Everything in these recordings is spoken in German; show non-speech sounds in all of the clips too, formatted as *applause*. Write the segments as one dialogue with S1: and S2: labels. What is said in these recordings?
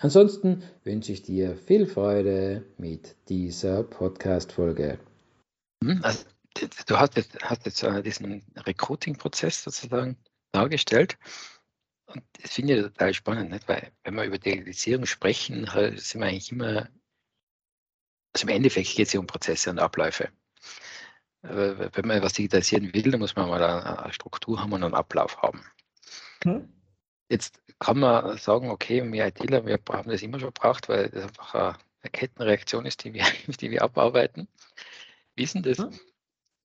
S1: Ansonsten wünsche ich dir viel Freude mit dieser Podcast-Folge.
S2: Hm, also, du hast jetzt, hast jetzt äh, diesen Recruiting-Prozess sozusagen dargestellt. Und das finde ich total spannend, nicht? weil wenn wir über Digitalisierung sprechen, sind wir eigentlich immer, also im Endeffekt geht es ja um Prozesse und Abläufe. Wenn man was digitalisieren will, dann muss man mal eine Struktur haben und einen Ablauf haben. Hm? Jetzt kann man sagen, okay, wir ITler, wir haben das immer schon gebraucht, weil das einfach eine Kettenreaktion ist, die wir, *laughs* die wir abarbeiten. Wissen das? Hm?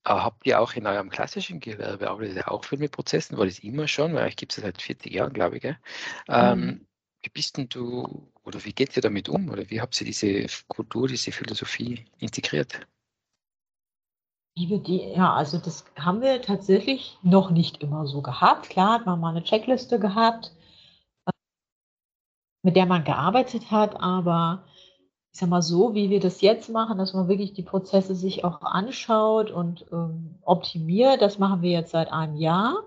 S2: habt ihr auch in eurem klassischen Gewerbe, arbeitet ihr auch viel mit Prozessen? War das immer schon? Weil ich gibt es seit 40 Jahren, glaube ich. Gell? Ähm, mhm. wie bist denn du, oder wie geht ihr damit um? Oder wie habt ihr diese Kultur, diese Philosophie integriert?
S3: Ja, also das haben wir tatsächlich noch nicht immer so gehabt. Klar hat man mal eine Checkliste gehabt, mit der man gearbeitet hat, aber ich sag mal so, wie wir das jetzt machen, dass man wirklich die Prozesse sich auch anschaut und ähm, optimiert, das machen wir jetzt seit einem Jahr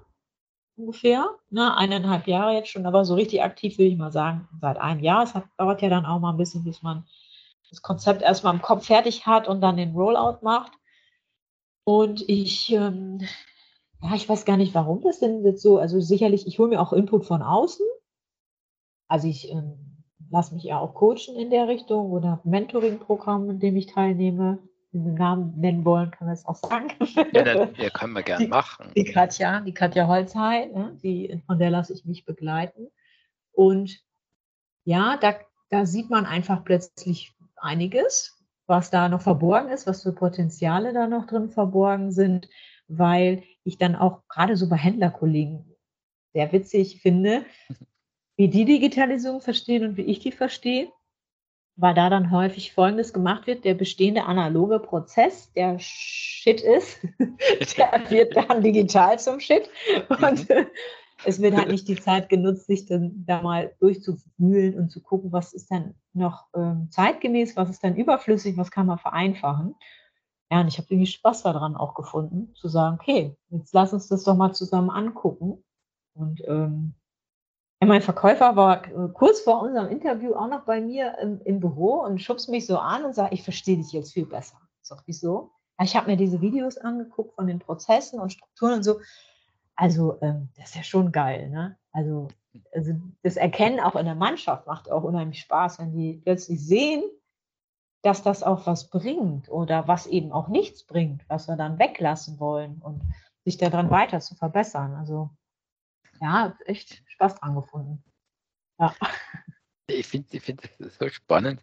S3: ungefähr, ne, eineinhalb Jahre jetzt schon, aber so richtig aktiv will ich mal sagen, seit einem Jahr. Es dauert ja dann auch mal ein bisschen, bis man das Konzept erstmal im Kopf fertig hat und dann den Rollout macht. Und ich, ähm, ja, ich weiß gar nicht, warum das denn jetzt so, also sicherlich, ich hole mir auch Input von außen. Also ich ähm, lasse mich ja auch coachen in der Richtung oder habe ein Mentoring-Programm, in dem ich teilnehme. Wenn wir den Namen nennen wollen, kann man es auch sagen.
S2: Ja, das ja, können wir gerne machen.
S3: Die Katja, die Katja Holzhey, ne, die, von der lasse ich mich begleiten. Und ja, da, da sieht man einfach plötzlich einiges, was da noch verborgen ist, was für Potenziale da noch drin verborgen sind, weil ich dann auch gerade so bei Händlerkollegen sehr witzig finde, *laughs* wie die Digitalisierung verstehen und wie ich die verstehe, weil da dann häufig Folgendes gemacht wird, der bestehende analoge Prozess, der Shit ist, *laughs* der wird dann digital zum Shit und mhm. *laughs* es wird halt nicht die Zeit genutzt, sich dann da mal durchzuwühlen und zu gucken, was ist dann noch ähm, zeitgemäß, was ist dann überflüssig, was kann man vereinfachen. Ja, und ich habe irgendwie Spaß daran auch gefunden, zu sagen, okay, jetzt lass uns das doch mal zusammen angucken. Und ähm, mein Verkäufer war kurz vor unserem Interview auch noch bei mir im, im Büro und schubst mich so an und sagt, ich verstehe dich jetzt viel besser. Ich sag, wieso? Ich habe mir diese Videos angeguckt von den Prozessen und Strukturen und so. Also, ähm, das ist ja schon geil, ne? Also, also das Erkennen auch in der Mannschaft macht auch unheimlich Spaß, wenn die plötzlich sehen, dass das auch was bringt oder was eben auch nichts bringt, was wir dann weglassen wollen und sich daran weiter zu verbessern. Also ja, echt Spaß dran gefunden. Ja.
S2: Ich finde ich find das so spannend.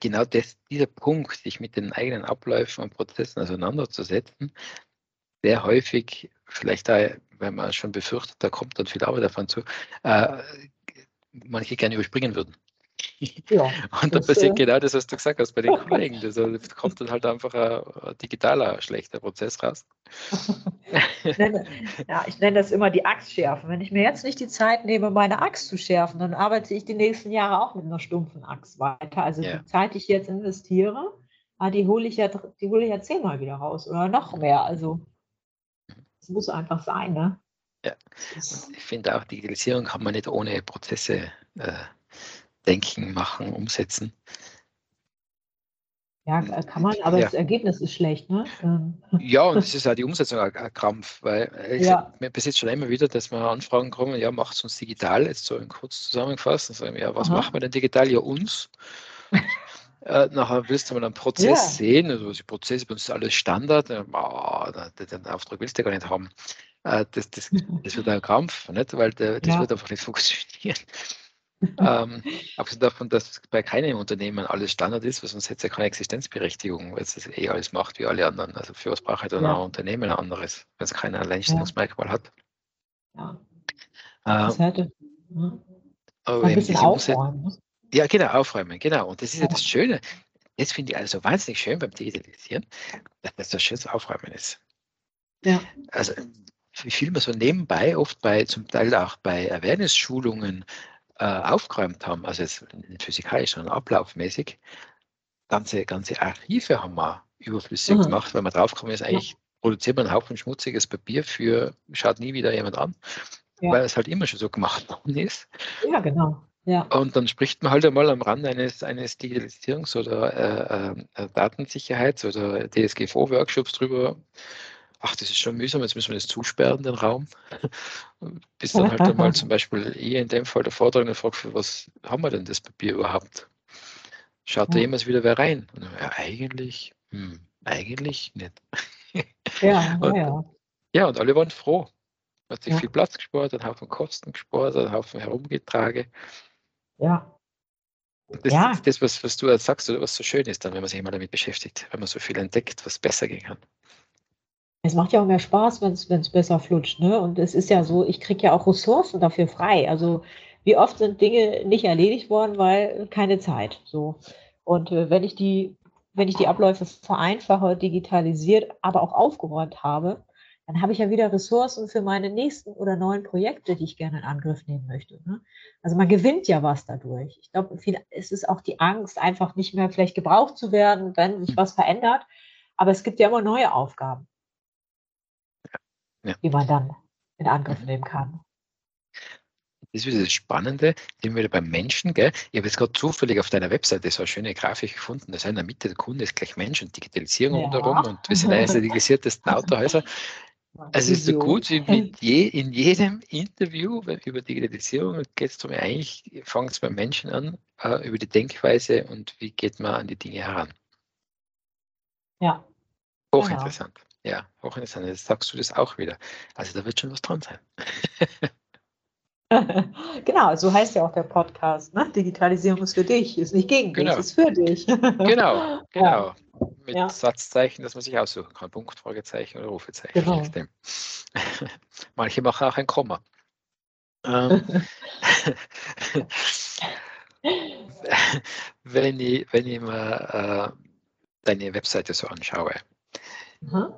S2: Genau das, dieser Punkt, sich mit den eigenen Abläufen und Prozessen auseinanderzusetzen, sehr häufig, vielleicht da, wenn man schon befürchtet, da kommt dann viel Arbeit davon zu, äh, manche gerne überspringen würden. Ja, *laughs* und dann passiert äh, genau das, was du gesagt hast bei den *laughs* Kollegen. Das, das kommt dann halt einfach ein, ein digitaler, schlechter Prozess raus. *laughs*
S3: ich nenne, ja, ich nenne das immer die Axt schärfen. Wenn ich mir jetzt nicht die Zeit nehme, meine Axt zu schärfen, dann arbeite ich die nächsten Jahre auch mit einer stumpfen Axt weiter. Also ja. die Zeit, die ich jetzt investiere, ah, die hole ich ja, die hole ich ja zehnmal wieder raus oder noch mehr. Also es muss einfach sein, ne?
S2: Ja. Ich finde auch, Digitalisierung kann man nicht ohne Prozesse äh, denken, machen, umsetzen.
S3: Ja, kann man, aber ja. das Ergebnis ist schlecht, ne?
S2: Ähm. *laughs* Ja, und es ist auch die Umsetzung ein, ein Krampf, weil ich ja. mir besitzt schon immer wieder, dass wir Anfragen kommen, ja, macht es uns digital, jetzt so kurz zusammengefasst, und sagen, ja, was Aha. machen wir denn digital? Ja, uns. *laughs* äh, nachher willst du mal einen Prozess ja. sehen, also die Prozesse bei uns ist alles Standard, äh, oh, den Auftrag willst du gar nicht haben. Äh, das, das, *laughs* das wird ein Krampf, nicht? weil der, das wird einfach nicht funktionieren ähm, abgesehen davon, dass bei keinem Unternehmen alles Standard ist, weil sonst hätte es ja keine Existenzberechtigung, weil es eh alles macht wie alle anderen. Also für was braucht halt dann ja. ein Unternehmen ein anderes, wenn es kein Alleinstellungsmerkmal ja. hat. Ja.
S3: Ähm, das hätte. Ja.
S2: Aber ein bisschen aufräumen. Ja, genau, aufräumen, genau. Und das ist ja das Schöne. Das finde ich also wahnsinnig schön beim Digitalisieren, dass das so schönes Aufräumen ist.
S3: Ja.
S2: Also wie viel man so nebenbei, oft bei, zum Teil auch bei Awareness-Schulungen äh, aufgeräumt haben, also jetzt nicht physikalisch, sondern ablaufmäßig, ganze, ganze Archive haben wir überflüssig mhm. gemacht, weil man draufgekommen ist, eigentlich ja. produziert man einen Haufen schmutziges Papier für, schaut nie wieder jemand an, ja. weil es halt immer schon so gemacht *laughs* worden ist.
S3: Ja, genau. Ja.
S2: Und dann spricht man halt einmal am Rand eines, eines Digitalisierungs- oder äh, äh, Datensicherheits- oder DSGVO-Workshops drüber. Ach, das ist schon mühsam, jetzt müssen wir das zusperren, den Raum. *laughs* Bis dann halt einmal zum Beispiel ihr in dem Fall der Vortragende fragt, für was haben wir denn das Papier überhaupt? Schaut da jemals wieder wer rein? Und dann, ja, eigentlich, hm, eigentlich nicht. *laughs*
S3: Ja,
S2: und,
S3: ja.
S2: Ja, und alle waren froh. Hat sich ja. viel Platz gespart, einen Haufen Kosten gespart, einen Haufen herumgetragen.
S3: Ja.
S2: Das
S3: Ja.
S2: ist das, was, was du jetzt sagst, oder was so schön ist, dann, wenn man sich immer damit beschäftigt, wenn man so viel entdeckt, was besser gehen kann.
S3: Es macht ja auch mehr Spaß, wenn es besser flutscht. Ne? Und es ist ja so, ich kriege ja auch Ressourcen dafür frei. Also wie oft sind Dinge nicht erledigt worden, weil keine Zeit. So. Und äh, wenn ich die, wenn ich die Abläufe vereinfache, digitalisiert, aber auch aufgeräumt habe, dann habe ich ja wieder Ressourcen für meine nächsten oder neuen Projekte, die ich gerne in Angriff nehmen möchte. Ne? Also man gewinnt ja was dadurch. Ich glaube, es ist auch die Angst, einfach nicht mehr vielleicht gebraucht zu werden, wenn sich was verändert. Aber es gibt ja immer neue Aufgaben,
S2: Ja.
S3: die man dann in Angriff
S2: Mhm.
S3: nehmen kann.
S2: Das ist wieder das Spannende, sind wir wieder beim Menschen, gell? Ich habe jetzt gerade zufällig auf deiner Webseite so eine schöne Grafik gefunden. Da ist in der Mitte der Kunde ist gleich Mensch und Digitalisierung
S3: Ja.
S2: rundherum und wir sind eines der digitalisiertesten Autohäuser. *laughs* Also es ist so gut wie mit *laughs* je, in jedem Interview über Digitalisierung geht es darum, eigentlich fängt es beim Menschen an, äh, über die Denkweise und wie geht man an die Dinge heran.
S3: Ja,
S2: Hochinteressant. Ja, hochinteressant. Jetzt sagst du das auch wieder. Also da wird schon was dran sein. *laughs*
S3: genau, so heißt ja auch der Podcast. Ne? Digitalisierung ist für dich, ist nicht gegen dich,
S2: Genau.
S3: ist für dich. *laughs*
S2: Genau, genau. Mit
S3: Ja.
S2: Satzzeichen, dass man sich aussuchen kann. Punkt, Fragezeichen oder Rufezeichen.
S3: Genau. *laughs*
S2: Manche machen auch ein Komma. Ähm, wenn, ich, wenn ich mir äh, deine Webseite so anschaue,
S3: Mhm.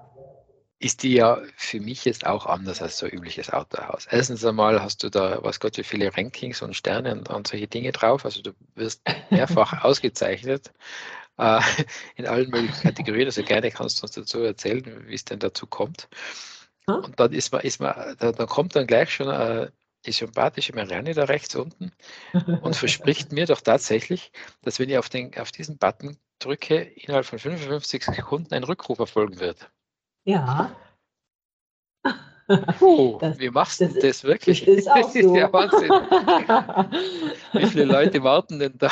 S2: Ist die ja für mich jetzt auch anders als so ein übliches Autohaus. Erstens einmal hast du da, was Gott, wie viele Rankings und Sterne und, und solche Dinge drauf. Also du wirst mehrfach *laughs* ausgezeichnet äh, in allen möglichen Kategorien. Also gerne kannst du uns dazu erzählen, wie es denn dazu kommt.
S3: Hm?
S2: Und dann ist man, ist man, da, da kommt dann gleich schon äh, die sympathische Marianne da rechts unten und verspricht mir doch tatsächlich, dass wenn ich auf, den, auf diesen Button drücke, innerhalb von 55 Sekunden ein Rückruf erfolgen wird.
S3: Ja.
S2: Oh, *laughs*
S3: Das-
S2: wie machst du
S3: das
S2: das, wirklich?
S3: Das ist auch
S2: das *laughs* ist
S3: so.
S2: ja Wahnsinn. *laughs* Wie viele Leute warten denn da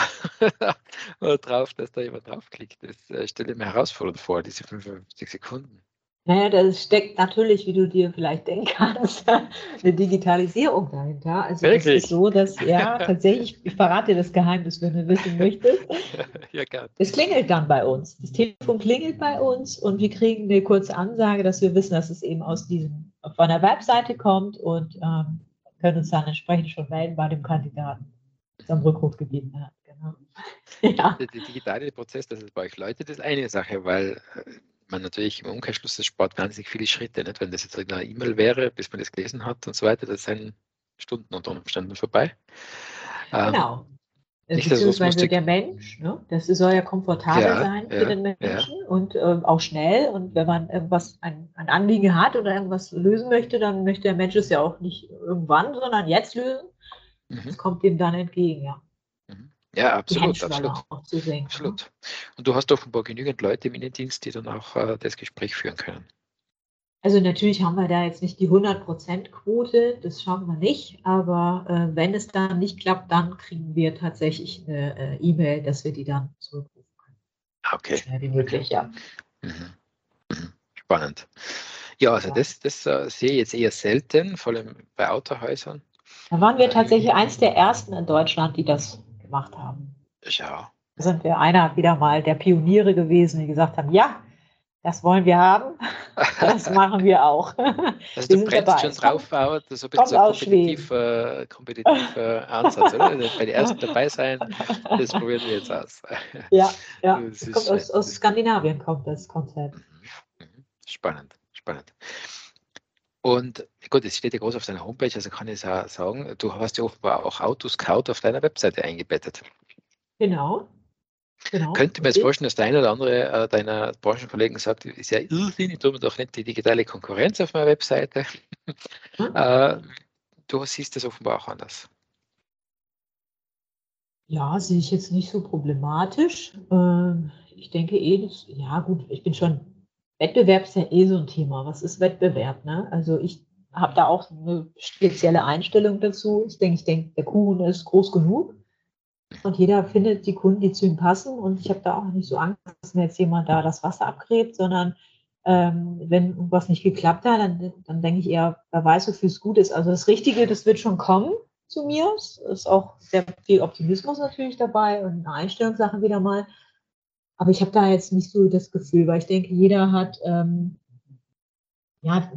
S2: drauf, dass da jemand draufklickt? Das äh, stelle ich mir herausfordernd vor, diese 55 Sekunden.
S3: Naja, da steckt natürlich, wie du dir vielleicht denken kannst, *laughs* eine Digitalisierung dahinter. Also es
S2: Wirklich?
S3: ist so, dass, ja, *laughs* tatsächlich, ich verrate dir das Geheimnis, wenn du wissen möchtest. *laughs*
S2: ja, gern.
S3: Es klingelt dann bei uns. Das Telefon klingelt bei uns und wir kriegen eine kurze Ansage, dass wir wissen, dass es eben aus diesem, von der Webseite kommt und ähm, können uns dann entsprechend schon melden bei dem Kandidaten, der am Rückruf gebeten hat. Genau. Ja.
S2: Der, der digitale Prozess, dass es bei euch läutet, ist eine Sache, weil äh, man natürlich im Umkehrschluss das spart wahnsinnig viele Schritte. Nicht? Wenn das jetzt eine E-Mail wäre, bis man das gelesen hat und so weiter, das sind Stunden unter Umständen vorbei. Ähm,
S3: Genau.
S2: nicht, es was
S3: Beziehungsweise der Mensch, ne? das soll ja komfortabel
S2: Ja,
S3: sein
S2: ja,
S3: für den Menschen und ähm, auch schnell. Und wenn man irgendwas, ein, ein Anliegen hat oder irgendwas lösen möchte, dann möchte der Mensch es ja auch nicht irgendwann, sondern jetzt lösen.
S2: Mhm.
S3: Das kommt ihm dann entgegen, ja.
S2: Mhm. Ja, absolut, absolut.
S3: senken. ne?
S2: Absolut. Und du hast offenbar genügend Leute im Innendienst, die dann auch äh, das Gespräch führen können.
S3: Also natürlich haben wir da jetzt nicht die 100%-Quote, das schaffen wir nicht, aber äh, wenn es dann nicht klappt, dann kriegen wir tatsächlich eine äh, E-Mail, dass wir die dann zurückrufen können.
S2: Ah, Okay.
S3: So schnell wie möglich, ja.
S2: Mhm. Mhm. Spannend. Ja, also
S3: Ja.
S2: das, das äh, sehe ich jetzt eher selten, vor allem bei Autohäusern.
S3: Da waren wir tatsächlich eins der ersten in Deutschland, die das gemacht haben.
S2: Ja,
S3: Da sind wir einer wieder mal der Pioniere gewesen, die gesagt haben, ja, das wollen wir haben. *laughs* Das machen wir auch.
S2: Also du brennst schon drauf, aber das ist ein bisschen so ein kompetitiver, kompetitiver Ansatz, oder? Bei den ersten dabei sein, das probieren wir jetzt aus.
S3: Ja, ja. Kommt aus, aus Skandinavien kommt das Konzept. Mhm,
S2: mhm. Spannend, spannend. Und gut, es steht ja groß auf deiner Homepage, also kann ich sagen, du hast ja offenbar auch Autoscout auf deiner Webseite eingebettet.
S3: Genau.
S2: Genau. Könnte mir jetzt vorstellen, dass der eine oder andere äh, deiner Branchenkollegen sagt, ist ja irrsinnig, tun wir doch nicht die digitale Konkurrenz auf meiner Webseite. Hm? *laughs* äh, du siehst das offenbar auch anders.
S3: Ja, sehe ich jetzt nicht so problematisch. Ähm, ich denke eh, ja gut, ich bin schon, Wettbewerb ist ja eh so ein Thema. Was ist Wettbewerb? Ne? Also ich habe da auch eine spezielle Einstellung dazu. Ich denke, ich denke, der Kuchen ist groß genug. Und jeder findet die Kunden, die zu ihm passen. Und ich habe da auch nicht so Angst, dass mir jetzt jemand da das Wasser abgräbt, sondern ähm, wenn irgendwas nicht geklappt hat, dann, dann denke ich eher, wer weiß, wofür es gut ist. Also das Richtige, das wird schon kommen zu mir. Es ist auch sehr viel Optimismus natürlich dabei und eine Einstellungssache wieder mal. Aber ich habe da jetzt nicht so das Gefühl, weil ich denke, jeder hat, ähm, ja,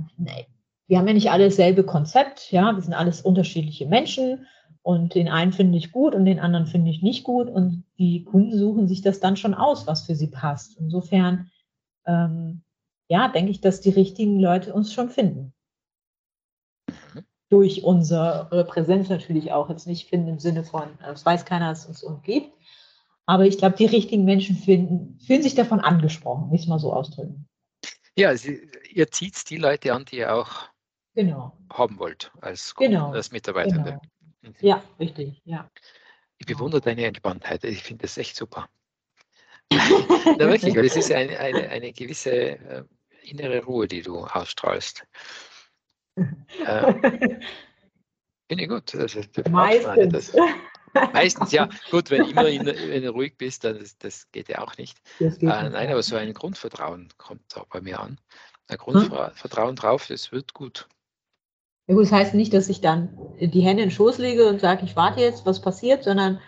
S3: wir haben ja nicht alle dasselbe Konzept, ja, wir sind alles unterschiedliche Menschen und den einen finde ich gut und den anderen finde ich nicht gut. Und die Kunden suchen sich das dann schon aus, was für sie passt. Insofern, ähm, ja, denke ich, dass die richtigen Leute uns schon finden. Durch unsere Präsenz natürlich auch. Jetzt nicht finden im Sinne von, es weiß keiner, dass es uns umgibt. Aber ich glaube, die richtigen Menschen finden, fühlen sich davon angesprochen, muss mal so ausdrücken.
S2: Ja, sie, ihr zieht die Leute an, die ihr auch genau. haben wollt als, genau. als Mitarbeitende. Genau.
S3: Ja, richtig, ja.
S2: Ich bewundere deine Entspanntheit. Ich finde das echt super. *laughs* Na, wirklich, weil es ist *laughs* eine, eine, eine gewisse äh, innere Ruhe, die du ausstrahlst. *laughs* Äh, finde ich gut. Das,
S3: das Meistens.
S2: Ja. *laughs* Gut, wenn, immer in, wenn du ruhig bist, dann das, das geht ja auch nicht. Äh, nein, aber so ein Grundvertrauen kommt auch bei mir an. Ein Grundvertrauen drauf, das wird gut.
S3: Ja, gut, das heißt nicht, dass ich dann die Hände in den Schoß lege und sage, ich warte jetzt, was passiert, sondern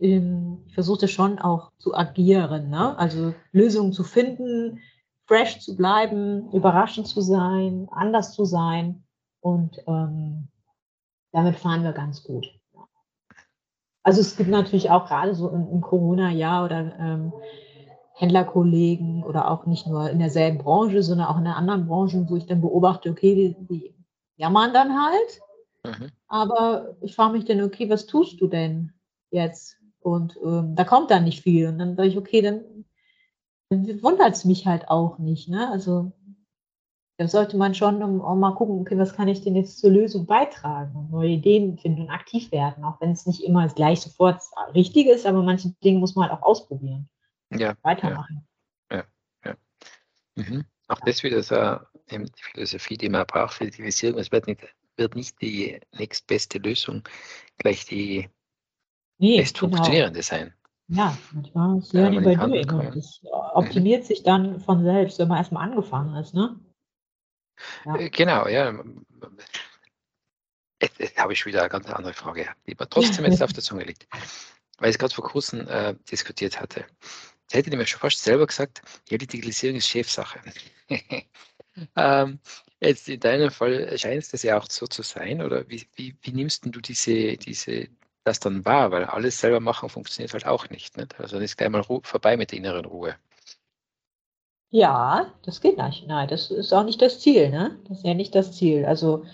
S3: ähm, ich versuche schon auch zu agieren. Ne? Also Lösungen zu finden, fresh zu bleiben, überraschend zu sein, anders zu sein. Und ähm, damit fahren wir ganz gut. Also es gibt natürlich auch gerade so im, im Corona-Jahr oder ähm, Händlerkollegen oder auch nicht nur in derselben Branche, sondern auch in anderen Branchen, wo ich dann beobachte, okay, die, die jammern dann halt. Mhm. Aber ich frage mich dann, okay, was tust du denn jetzt? Und ähm, da kommt dann nicht viel. Und dann sage ich, okay, dann, dann wundert es mich halt auch nicht. Ne? Also da sollte man schon auch mal gucken, okay, was kann ich denn jetzt zur Lösung beitragen und neue Ideen finden und aktiv werden, auch wenn es nicht immer gleich sofort richtig ist, aber manche Dinge muss man halt auch ausprobieren.
S2: Ja.
S3: Weitermachen.
S2: Ja, ja. ja. Mhm. Auch das wieder so die Philosophie, die man braucht für die Digitalisierung. Es wird nicht, wird nicht die nächstbeste Lösung gleich die nee, best genau. funktionierende sein.
S3: Ja, manchmal ist Learning by Doing das optimiert mhm. sich dann von selbst, wenn man erstmal angefangen ist, ne?
S2: Äh, genau, ja. Jetzt, jetzt habe ich wieder eine ganz andere Frage, die mir trotzdem jetzt auf der Zunge liegt, weil ich es gerade vor kurzem äh, diskutiert hatte. Jetzt hätte ich mir schon fast selber gesagt, ja, die Digitalisierung ist Chefsache. *laughs* Ähm, jetzt in deinem Fall scheint es ja auch so zu sein, oder wie, wie, wie nimmst du diese, diese, das dann wahr? Weil alles selber machen funktioniert halt auch nicht. nicht? Also dann ist gleich mal vorbei mit der inneren Ruhe.
S3: Ja, das geht nicht. Nein, das ist auch nicht das Ziel. Ne? Das ist ja nicht das Ziel. Also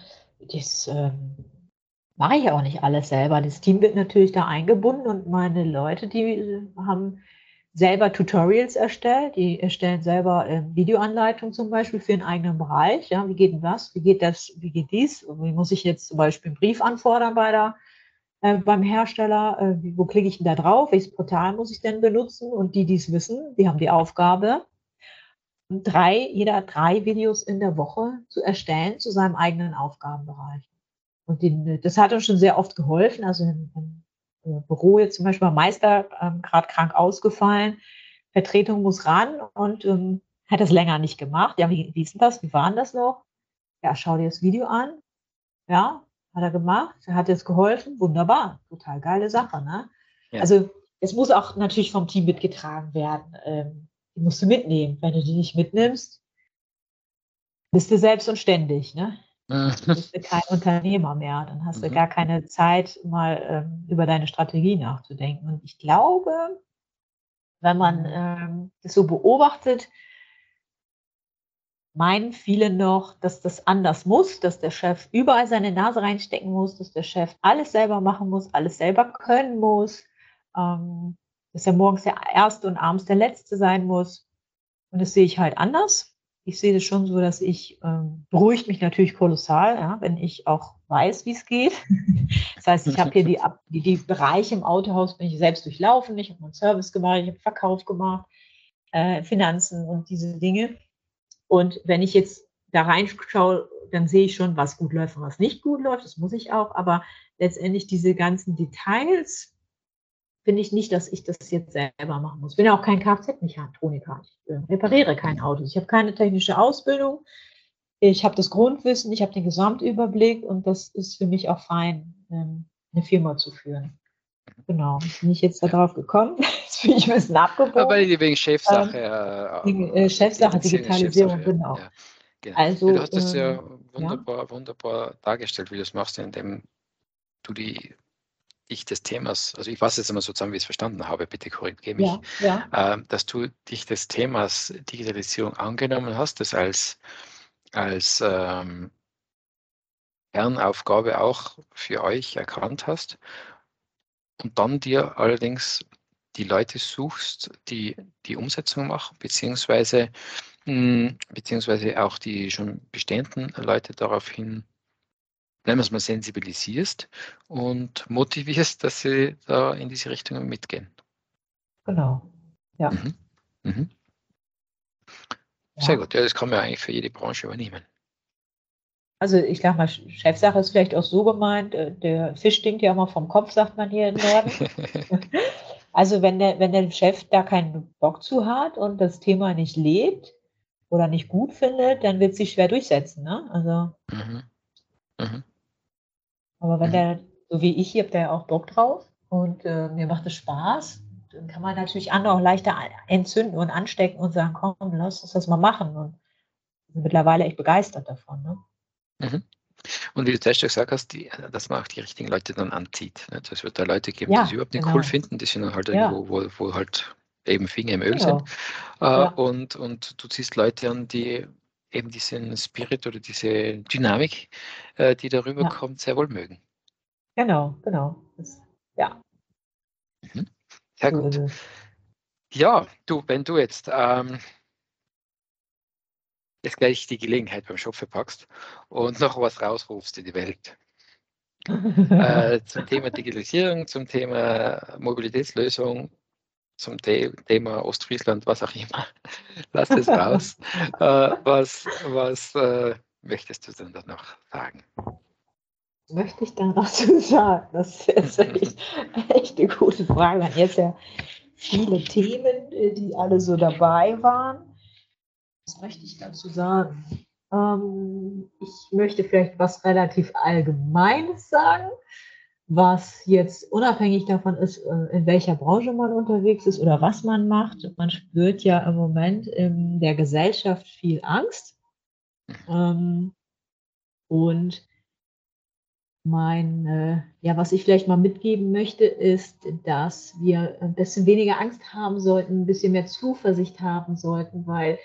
S3: das ähm, mache ich auch nicht alles selber. Das Team wird natürlich da eingebunden und meine Leute, die haben selber Tutorials erstellt. Die erstellen selber äh, Videoanleitungen zum Beispiel für einen eigenen Bereich. Ja, wie geht denn das? Wie geht das? Wie geht dies? Wie muss ich jetzt zum Beispiel einen Brief anfordern bei der, äh, beim Hersteller? Äh, wo klicke ich denn da drauf? Welches Portal muss ich denn benutzen? Und die, die es wissen, die haben die Aufgabe, drei, jeder drei Videos in der Woche zu erstellen zu seinem eigenen Aufgabenbereich. Und die, das hat uns schon sehr oft geholfen. Also in äh, Büro jetzt zum Beispiel Meister ähm, gerade krank ausgefallen, Vertretung muss ran und ähm, hat das länger nicht gemacht. Ja, wie, wie ist denn das? Wie war denn das noch? Ja, schau dir das Video an. Ja, hat er gemacht, hat jetzt geholfen, wunderbar, total geile Sache. Ne? Ja. Also es muss auch natürlich vom Team mitgetragen werden. Ähm, die musst du mitnehmen. Wenn du die nicht mitnimmst, bist du selbst und ständig, ne? Dann bist du kein Unternehmer mehr. Dann hast du
S2: Mhm.
S3: gar keine Zeit, mal ähm, über deine Strategie nachzudenken. Und ich glaube, wenn man ähm, das so beobachtet, meinen viele noch, dass das anders muss, dass der Chef überall seine Nase reinstecken muss, dass der Chef alles selber machen muss, alles selber können muss, ähm, dass er morgens der Erste und abends der Letzte sein muss. Und das sehe ich halt anders. Ich sehe das schon so, dass ich, ähm, beruhigt mich natürlich kolossal, ja, wenn ich auch weiß, wie es geht. *laughs* Das heißt, ich habe hier die, die, die Bereiche im Autohaus, bin ich selbst durchlaufen, ich habe meinen Service gemacht, ich habe Verkauf gemacht, äh, Finanzen und diese Dinge. Und wenn ich jetzt da reinschaue, dann sehe ich schon, was gut läuft und was nicht gut läuft. Das muss ich auch. Aber letztendlich diese ganzen Details finde ich nicht, dass ich das jetzt selber machen muss. Ich bin ja auch kein Kfz-Mechatroniker. Ich äh, repariere kein Auto. Ich habe keine technische Ausbildung. Ich habe das Grundwissen, ich habe den Gesamtüberblick und das ist für mich auch fein, ähm, eine Firma zu führen. Genau. Bin ich jetzt darauf gekommen? *laughs* Jetzt bin ich ein bisschen abgebogen.
S2: Aber wegen Chefsache. äh,
S3: wegen, äh, Chefsache, Digitalisierung,
S2: Chefsache,
S3: genau.
S2: Ja, genau.
S3: Also,
S2: ja, du hast das ja
S3: ähm,
S2: wunderbar, wunderbar dargestellt, wie du es machst, indem du die, dich des Themas, also ich fasse jetzt einmal so zusammen, wie ich es verstanden habe, bitte korrigiere mich,
S3: Ja, ja.
S2: ähm, dass du dich des Themas Digitalisierung angenommen hast, das als, als ähm, Kernaufgabe auch für euch erkannt hast und dann dir allerdings die Leute suchst, die die Umsetzung machen, beziehungsweise, mh, beziehungsweise auch die schon bestehenden Leute daraufhin, nennen wir es mal, sensibilisierst und motivierst, dass sie da in diese Richtung mitgehen.
S3: Genau. Ja.
S2: Mhm. Mhm.
S3: Ja.
S2: Sehr gut, ja, das kann man eigentlich für jede Branche übernehmen.
S3: Also ich sag mal, Chefsache ist vielleicht auch so gemeint, äh, der Fisch stinkt ja immer vom Kopf, sagt man hier im Norden. *laughs* Also wenn der, wenn der Chef da keinen Bock zu hat und das Thema nicht lebt oder nicht gut findet, dann wird es sich schwer durchsetzen. Ne? Also,
S2: Mhm. Mhm.
S3: Aber wenn
S2: Mhm.
S3: der, so wie ich, hier, habt der ja auch Bock drauf und äh, mir macht es Spaß, dann kann man natürlich andere auch leichter entzünden und anstecken und sagen, komm, lass uns das mal machen. Und bin mittlerweile echt begeistert davon. Ne?
S2: Mhm. Und wie du zuerst gesagt hast, die, dass man auch die richtigen Leute dann anzieht. Ne? Es wird da Leute geben,
S3: Ja,
S2: die es überhaupt nicht
S3: genau.
S2: cool finden, die sind dann halt
S3: Ja.
S2: irgendwo, wo, wo halt eben Finger im Öl
S3: Genau.
S2: sind. Äh,
S3: Ja.
S2: und, und du ziehst Leute an, die eben diesen Spirit oder diese Dynamik, äh, die darüber
S3: Ja.
S2: kommt, sehr wohl mögen.
S3: Genau, genau. Das, ja,
S2: Sehr
S3: so
S2: gut. Ja, du, wenn du jetzt ähm, jetzt gleich die Gelegenheit beim Schopfe packst und *laughs* noch was rausrufst in die Welt. *laughs* äh, zum Thema Digitalisierung, zum Thema Mobilitätslösung, zum The Thema Ostfriesland, was auch immer. *laughs* Lass es raus. äh, was was äh, möchtest du denn da noch sagen?
S3: möchte ich da dazu *laughs* sagen? Das ist echt, *laughs* echt eine gute Frage. Wir hatten jetzt ja viele Themen, äh, die alle so dabei waren. Was möchte ich dazu sagen? Ähm, ich möchte vielleicht was relativ Allgemeines sagen, was jetzt unabhängig davon ist, äh, in welcher Branche man unterwegs ist oder was man macht. Man spürt ja im Moment in der Gesellschaft viel Angst. Ähm, und mein, ja, was ich vielleicht mal mitgeben möchte, ist, dass wir ein bisschen weniger Angst haben sollten, ein bisschen mehr Zuversicht haben sollten, weil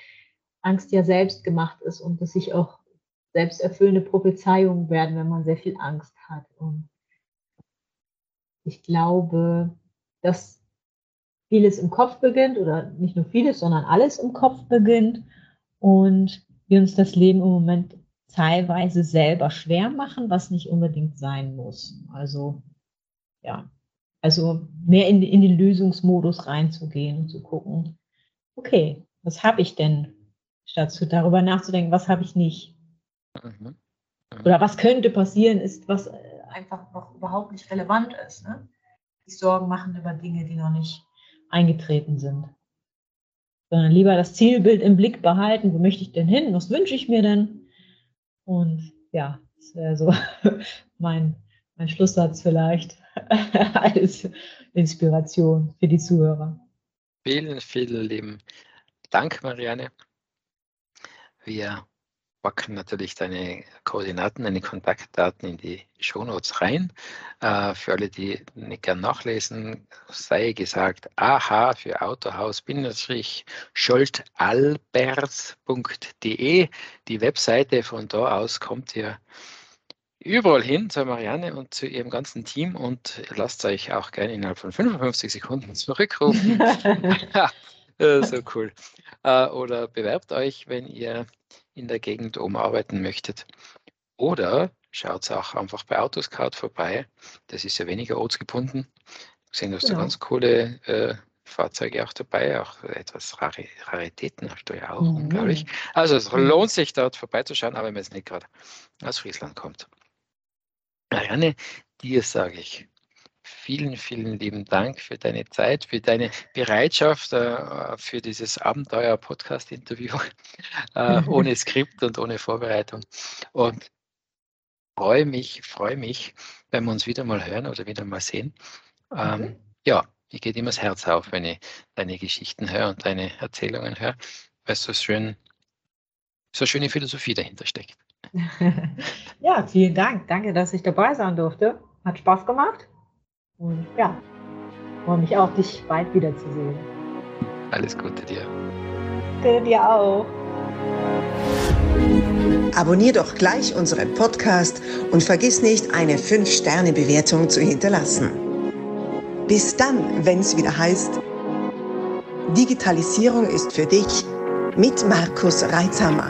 S3: Angst ja selbst gemacht ist und dass sich auch selbsterfüllende Prophezeiungen werden, wenn man sehr viel Angst hat. Und ich glaube, dass vieles im Kopf beginnt oder nicht nur vieles, sondern alles im Kopf beginnt und wir uns das Leben im Moment teilweise selber schwer machen, was nicht unbedingt sein muss. Also ja, also mehr in, in den Lösungsmodus reinzugehen und zu gucken, okay, was habe ich denn, statt zu, darüber nachzudenken, was habe ich nicht.
S2: Mhm.
S3: Oder was könnte passieren, ist, was einfach noch überhaupt nicht relevant ist. Ne? Die Sorgen machen über Dinge, die noch nicht eingetreten sind. Sondern lieber das Zielbild im Blick behalten, wo möchte ich denn hin, was wünsche ich mir denn? Und ja, das wäre so *laughs* mein, mein Schlusssatz vielleicht *laughs* als Inspiration für die Zuhörer.
S2: Vielen, vielen lieben Dank, Marianne. Wir packen natürlich deine Koordinaten, deine Kontaktdaten in die Shownotes rein. Äh, für alle, die nicht gern nachlesen, sei gesagt, aha für Autohaus-Scholtalbers.de. Die Webseite von da aus kommt ihr überall hin zur Marianne und zu ihrem ganzen Team und lasst euch auch gerne innerhalb von 55 Sekunden zurückrufen. *laughs* *laughs* so cool. Äh, oder bewerbt euch, wenn ihr in der Gegend oben arbeiten möchtet. Oder schaut auch einfach bei Autoscout vorbei. Das ist ja weniger ortsgebunden. Sehen, du hast genau. ganz coole äh, Fahrzeuge auch dabei, auch etwas Rari Raritäten hast du ja auch, mhm. glaube ich. Also es lohnt sich dort vorbeizuschauen, aber wenn man jetzt nicht gerade aus Friesland kommt. Marianne, dir sage ich vielen, vielen lieben Dank für deine Zeit, für deine Bereitschaft, äh, für dieses Abenteuer-Podcast-Interview *laughs* äh, *laughs* ohne Skript und ohne Vorbereitung. Und freue mich, freue mich, wenn wir uns wieder mal hören oder wieder mal sehen. Ähm, mhm. Ja, mir geht immer das Herz auf, wenn ich deine Geschichten höre und deine Erzählungen höre, weil so schön, so schöne Philosophie dahinter steckt. *laughs*
S3: ja, vielen Dank. Danke, dass ich dabei sein durfte. Hat Spaß gemacht. Und ja, freue mich auch, dich bald wiederzusehen.
S2: Alles Gute dir.
S3: Danke dir auch.
S4: Abonnier doch gleich unseren Podcast und vergiss nicht, eine 5-Sterne-Bewertung zu hinterlassen. Bis dann, wenn es wieder heißt, Digitalisierung ist für dich mit Markus Reitzhammer.